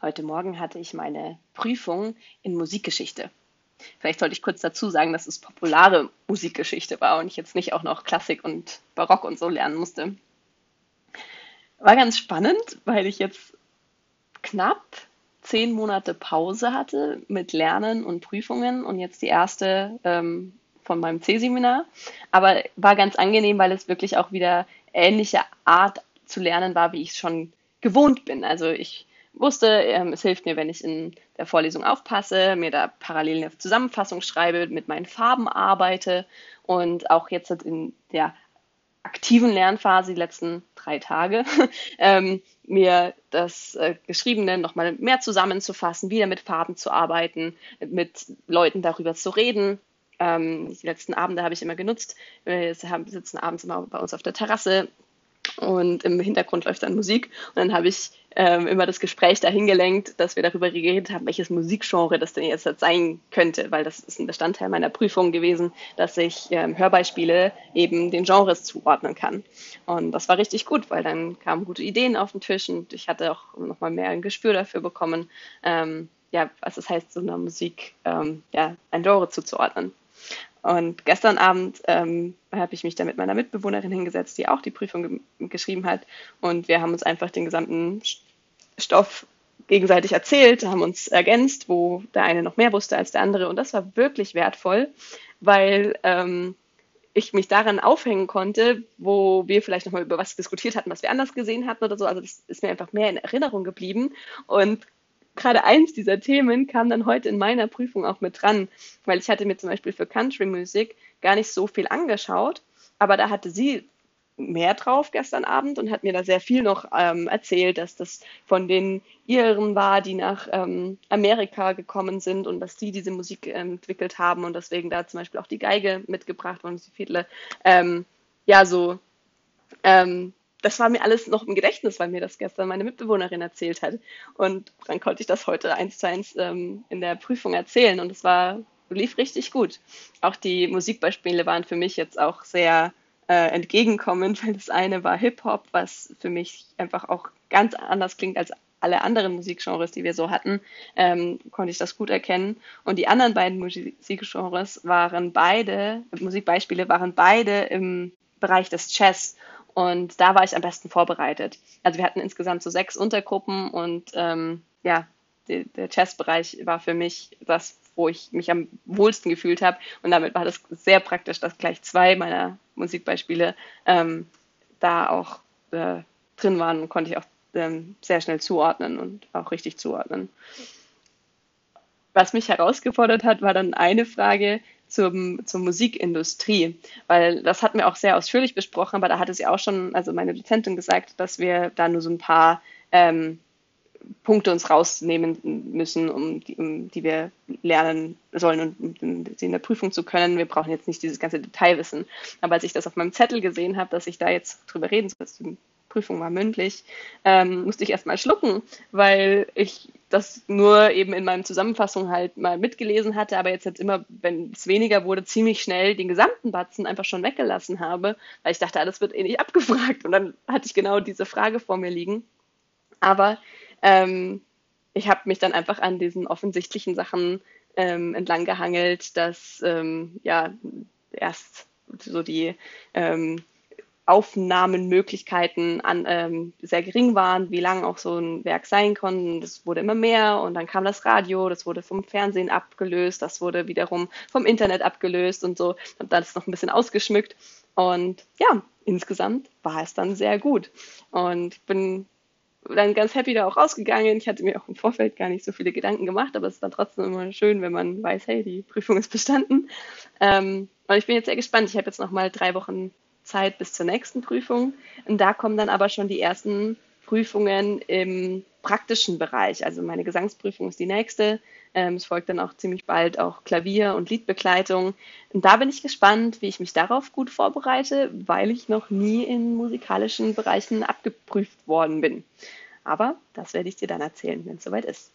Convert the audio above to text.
Heute Morgen hatte ich meine Prüfung in Musikgeschichte. Vielleicht sollte ich kurz dazu sagen, dass es populare Musikgeschichte war und ich jetzt nicht auch noch Klassik und Barock und so lernen musste. War ganz spannend, weil ich jetzt knapp zehn Monate Pause hatte mit Lernen und Prüfungen und jetzt die erste ähm, von meinem C-Seminar. Aber war ganz angenehm, weil es wirklich auch wieder ähnliche Art zu lernen war, wie ich es schon gewohnt bin. Also ich wusste, ähm, es hilft mir, wenn ich in der Vorlesung aufpasse, mir da parallel eine Zusammenfassung schreibe, mit meinen Farben arbeite und auch jetzt in der aktiven Lernphase, die letzten drei Tage, ähm, mir das äh, Geschriebene nochmal mehr zusammenzufassen, wieder mit Farben zu arbeiten, mit Leuten darüber zu reden. Ähm, die letzten Abende habe ich immer genutzt. Wir sitzen abends immer bei uns auf der Terrasse, und im Hintergrund läuft dann Musik. Und dann habe ich ähm, immer das Gespräch dahin gelenkt, dass wir darüber geredet haben, welches Musikgenre das denn jetzt halt sein könnte, weil das ist ein Bestandteil meiner Prüfung gewesen, dass ich ähm, Hörbeispiele eben den Genres zuordnen kann. Und das war richtig gut, weil dann kamen gute Ideen auf den Tisch und ich hatte auch nochmal mehr ein Gespür dafür bekommen, ähm, ja, was es heißt, so einer Musik ähm, ja, ein Genre zuzuordnen. Und gestern Abend ähm, habe ich mich da mit meiner Mitbewohnerin hingesetzt, die auch die Prüfung ge geschrieben hat. Und wir haben uns einfach den gesamten Stoff gegenseitig erzählt, haben uns ergänzt, wo der eine noch mehr wusste als der andere. Und das war wirklich wertvoll, weil ähm, ich mich daran aufhängen konnte, wo wir vielleicht nochmal über was diskutiert hatten, was wir anders gesehen hatten oder so. Also das ist mir einfach mehr in Erinnerung geblieben. Und gerade eins dieser Themen kam dann heute in meiner Prüfung auch mit dran, weil ich hatte mir zum Beispiel für Country Music gar nicht so viel angeschaut, aber da hatte sie mehr drauf gestern Abend und hat mir da sehr viel noch ähm, erzählt, dass das von den Iren war, die nach ähm, Amerika gekommen sind und dass die diese Musik entwickelt haben und deswegen da zum Beispiel auch die Geige mitgebracht und die Fiedle ähm, ja so ähm, das war mir alles noch im Gedächtnis, weil mir das gestern meine Mitbewohnerin erzählt hat. Und dann konnte ich das heute eins zu eins ähm, in der Prüfung erzählen und es war, lief richtig gut. Auch die Musikbeispiele waren für mich jetzt auch sehr äh, entgegenkommend, weil das eine war Hip-Hop, was für mich einfach auch ganz anders klingt als alle anderen Musikgenres, die wir so hatten, ähm, konnte ich das gut erkennen. Und die anderen beiden Musikgenres waren beide, Musikbeispiele waren beide im Bereich des Jazz. Und da war ich am besten vorbereitet. Also wir hatten insgesamt so sechs Untergruppen und ähm, ja, die, der Chess-Bereich war für mich das, wo ich mich am wohlsten gefühlt habe. Und damit war das sehr praktisch, dass gleich zwei meiner Musikbeispiele ähm, da auch äh, drin waren und konnte ich auch ähm, sehr schnell zuordnen und auch richtig zuordnen. Was mich herausgefordert hat, war dann eine Frage, zum, zur Musikindustrie, weil das hatten wir auch sehr ausführlich besprochen, aber da hatte sie auch schon, also meine Dozentin gesagt, dass wir da nur so ein paar ähm, Punkte uns rausnehmen müssen, um die, um die wir lernen sollen und um sie in der Prüfung zu können. Wir brauchen jetzt nicht dieses ganze Detailwissen. Aber als ich das auf meinem Zettel gesehen habe, dass ich da jetzt drüber reden soll, Prüfung war mündlich, ähm, musste ich erstmal schlucken, weil ich das nur eben in meinen Zusammenfassungen halt mal mitgelesen hatte, aber jetzt jetzt immer, wenn es weniger wurde, ziemlich schnell den gesamten Batzen einfach schon weggelassen habe, weil ich dachte, alles wird eh nicht abgefragt. Und dann hatte ich genau diese Frage vor mir liegen. Aber ähm, ich habe mich dann einfach an diesen offensichtlichen Sachen ähm, entlang gehangelt, dass ähm, ja erst so die ähm, Aufnahmenmöglichkeiten an, ähm, sehr gering waren, wie lang auch so ein Werk sein konnte. Das wurde immer mehr und dann kam das Radio, das wurde vom Fernsehen abgelöst, das wurde wiederum vom Internet abgelöst und so dann ist noch ein bisschen ausgeschmückt. Und ja, insgesamt war es dann sehr gut. Und ich bin dann ganz happy da auch rausgegangen. Ich hatte mir auch im Vorfeld gar nicht so viele Gedanken gemacht, aber es ist dann trotzdem immer schön, wenn man weiß, hey, die Prüfung ist bestanden. Ähm, und ich bin jetzt sehr gespannt. Ich habe jetzt noch mal drei Wochen Zeit bis zur nächsten Prüfung. Und da kommen dann aber schon die ersten Prüfungen im praktischen Bereich. Also meine Gesangsprüfung ist die nächste. Ähm, es folgt dann auch ziemlich bald auch Klavier- und Liedbegleitung. Und da bin ich gespannt, wie ich mich darauf gut vorbereite, weil ich noch nie in musikalischen Bereichen abgeprüft worden bin. Aber das werde ich dir dann erzählen, wenn es soweit ist.